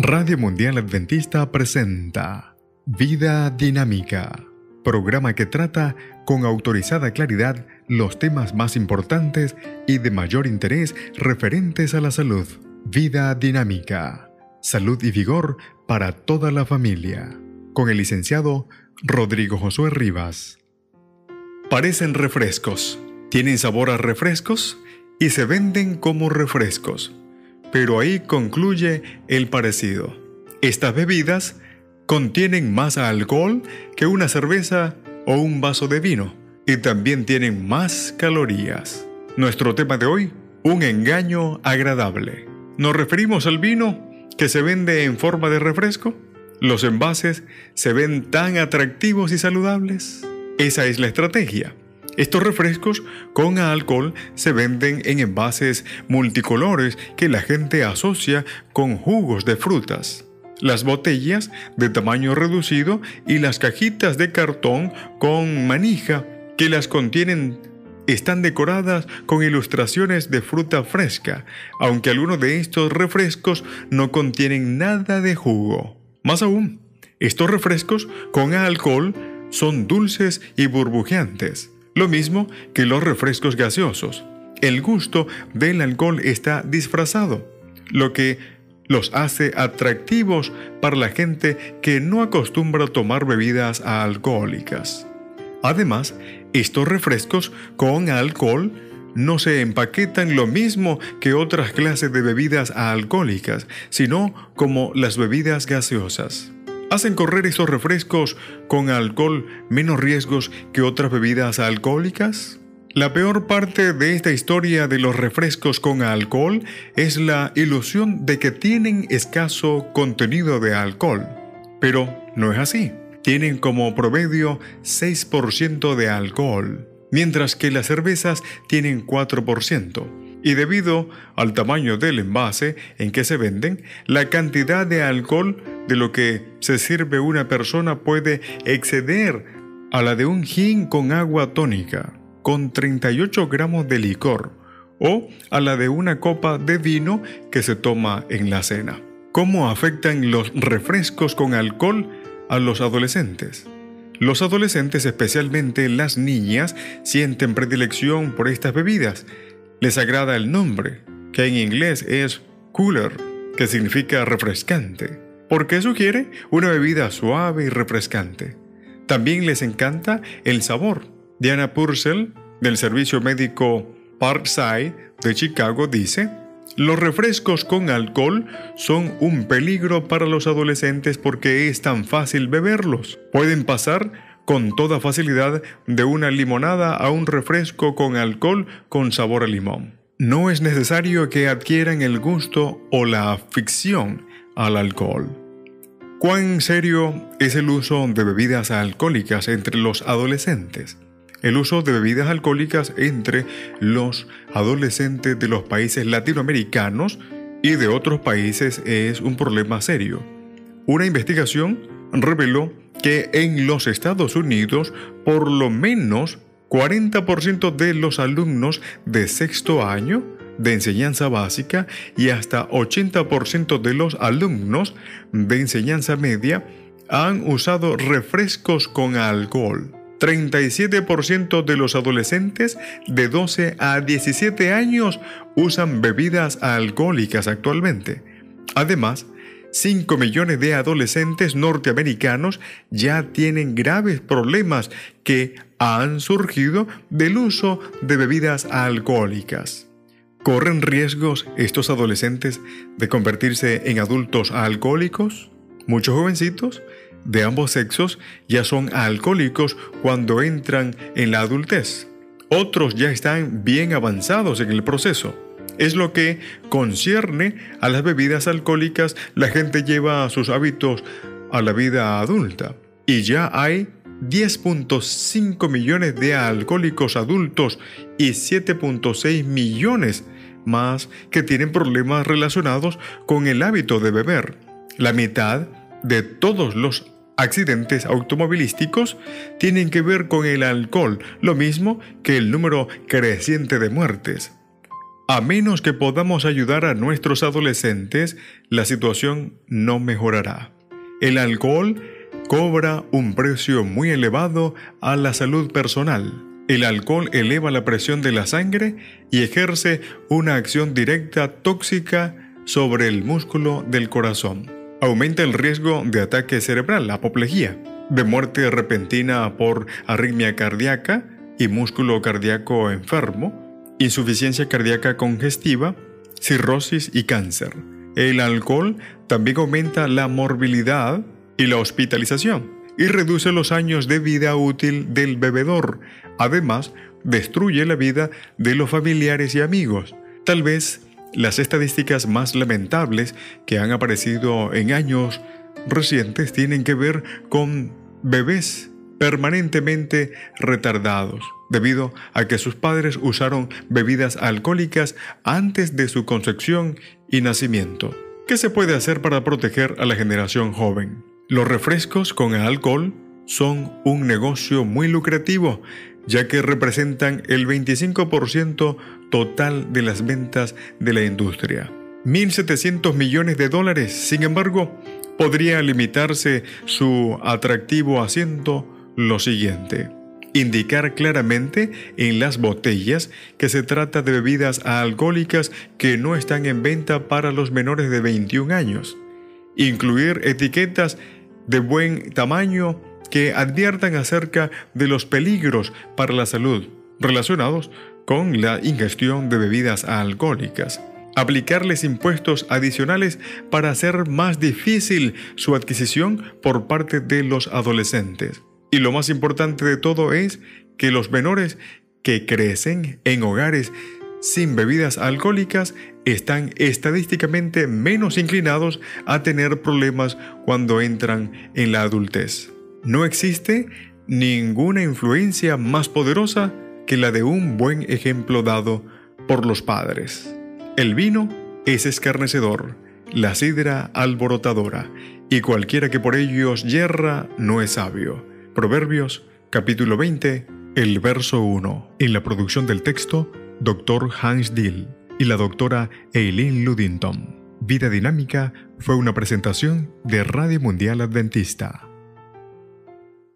Radio Mundial Adventista presenta Vida Dinámica, programa que trata con autorizada claridad los temas más importantes y de mayor interés referentes a la salud. Vida Dinámica, salud y vigor para toda la familia, con el licenciado Rodrigo Josué Rivas. Parecen refrescos, tienen sabor a refrescos y se venden como refrescos pero ahí concluye el parecido. Estas bebidas contienen más alcohol que una cerveza o un vaso de vino y también tienen más calorías. Nuestro tema de hoy, un engaño agradable. Nos referimos al vino que se vende en forma de refresco. Los envases se ven tan atractivos y saludables. Esa es la estrategia. Estos refrescos con alcohol se venden en envases multicolores que la gente asocia con jugos de frutas. Las botellas de tamaño reducido y las cajitas de cartón con manija que las contienen están decoradas con ilustraciones de fruta fresca, aunque algunos de estos refrescos no contienen nada de jugo. Más aún, estos refrescos con alcohol son dulces y burbujeantes lo mismo que los refrescos gaseosos. El gusto del alcohol está disfrazado, lo que los hace atractivos para la gente que no acostumbra tomar bebidas alcohólicas. Además, estos refrescos con alcohol no se empaquetan lo mismo que otras clases de bebidas alcohólicas, sino como las bebidas gaseosas. ¿Hacen correr esos refrescos con alcohol menos riesgos que otras bebidas alcohólicas? La peor parte de esta historia de los refrescos con alcohol es la ilusión de que tienen escaso contenido de alcohol. Pero no es así. Tienen como promedio 6% de alcohol, mientras que las cervezas tienen 4% y debido al tamaño del envase en que se venden, la cantidad de alcohol de lo que se sirve una persona puede exceder a la de un gin con agua tónica, con 38 gramos de licor, o a la de una copa de vino que se toma en la cena. ¿Cómo afectan los refrescos con alcohol a los adolescentes? Los adolescentes, especialmente las niñas, sienten predilección por estas bebidas, les agrada el nombre, que en inglés es cooler, que significa refrescante, porque sugiere una bebida suave y refrescante. También les encanta el sabor. Diana Purcell, del servicio médico Parkside de Chicago, dice, los refrescos con alcohol son un peligro para los adolescentes porque es tan fácil beberlos. Pueden pasar con toda facilidad de una limonada a un refresco con alcohol con sabor a limón. No es necesario que adquieran el gusto o la afición al alcohol. ¿Cuán serio es el uso de bebidas alcohólicas entre los adolescentes? El uso de bebidas alcohólicas entre los adolescentes de los países latinoamericanos y de otros países es un problema serio. Una investigación reveló que en los Estados Unidos por lo menos 40% de los alumnos de sexto año de enseñanza básica y hasta 80% de los alumnos de enseñanza media han usado refrescos con alcohol. 37% de los adolescentes de 12 a 17 años usan bebidas alcohólicas actualmente. Además, 5 millones de adolescentes norteamericanos ya tienen graves problemas que han surgido del uso de bebidas alcohólicas. ¿Corren riesgos estos adolescentes de convertirse en adultos alcohólicos? Muchos jovencitos de ambos sexos ya son alcohólicos cuando entran en la adultez. Otros ya están bien avanzados en el proceso es lo que concierne a las bebidas alcohólicas, la gente lleva sus hábitos a la vida adulta. Y ya hay 10.5 millones de alcohólicos adultos y 7.6 millones más que tienen problemas relacionados con el hábito de beber. La mitad de todos los accidentes automovilísticos tienen que ver con el alcohol, lo mismo que el número creciente de muertes. A menos que podamos ayudar a nuestros adolescentes, la situación no mejorará. El alcohol cobra un precio muy elevado a la salud personal. El alcohol eleva la presión de la sangre y ejerce una acción directa tóxica sobre el músculo del corazón. Aumenta el riesgo de ataque cerebral, apoplejía, de muerte repentina por arritmia cardíaca y músculo cardíaco enfermo, insuficiencia cardíaca congestiva, cirrosis y cáncer. El alcohol también aumenta la morbilidad y la hospitalización y reduce los años de vida útil del bebedor. Además, destruye la vida de los familiares y amigos. Tal vez las estadísticas más lamentables que han aparecido en años recientes tienen que ver con bebés permanentemente retardados, debido a que sus padres usaron bebidas alcohólicas antes de su concepción y nacimiento. ¿Qué se puede hacer para proteger a la generación joven? Los refrescos con alcohol son un negocio muy lucrativo, ya que representan el 25% total de las ventas de la industria. 1.700 millones de dólares, sin embargo, podría limitarse su atractivo asiento lo siguiente. Indicar claramente en las botellas que se trata de bebidas alcohólicas que no están en venta para los menores de 21 años. Incluir etiquetas de buen tamaño que adviertan acerca de los peligros para la salud relacionados con la ingestión de bebidas alcohólicas. Aplicarles impuestos adicionales para hacer más difícil su adquisición por parte de los adolescentes. Y lo más importante de todo es que los menores que crecen en hogares sin bebidas alcohólicas están estadísticamente menos inclinados a tener problemas cuando entran en la adultez. No existe ninguna influencia más poderosa que la de un buen ejemplo dado por los padres. El vino es escarnecedor, la sidra alborotadora, y cualquiera que por ellos yerra no es sabio. Proverbios capítulo 20, el verso 1. En la producción del texto, Dr. Hans Dill y la doctora Eileen Ludington. Vida Dinámica fue una presentación de Radio Mundial Adventista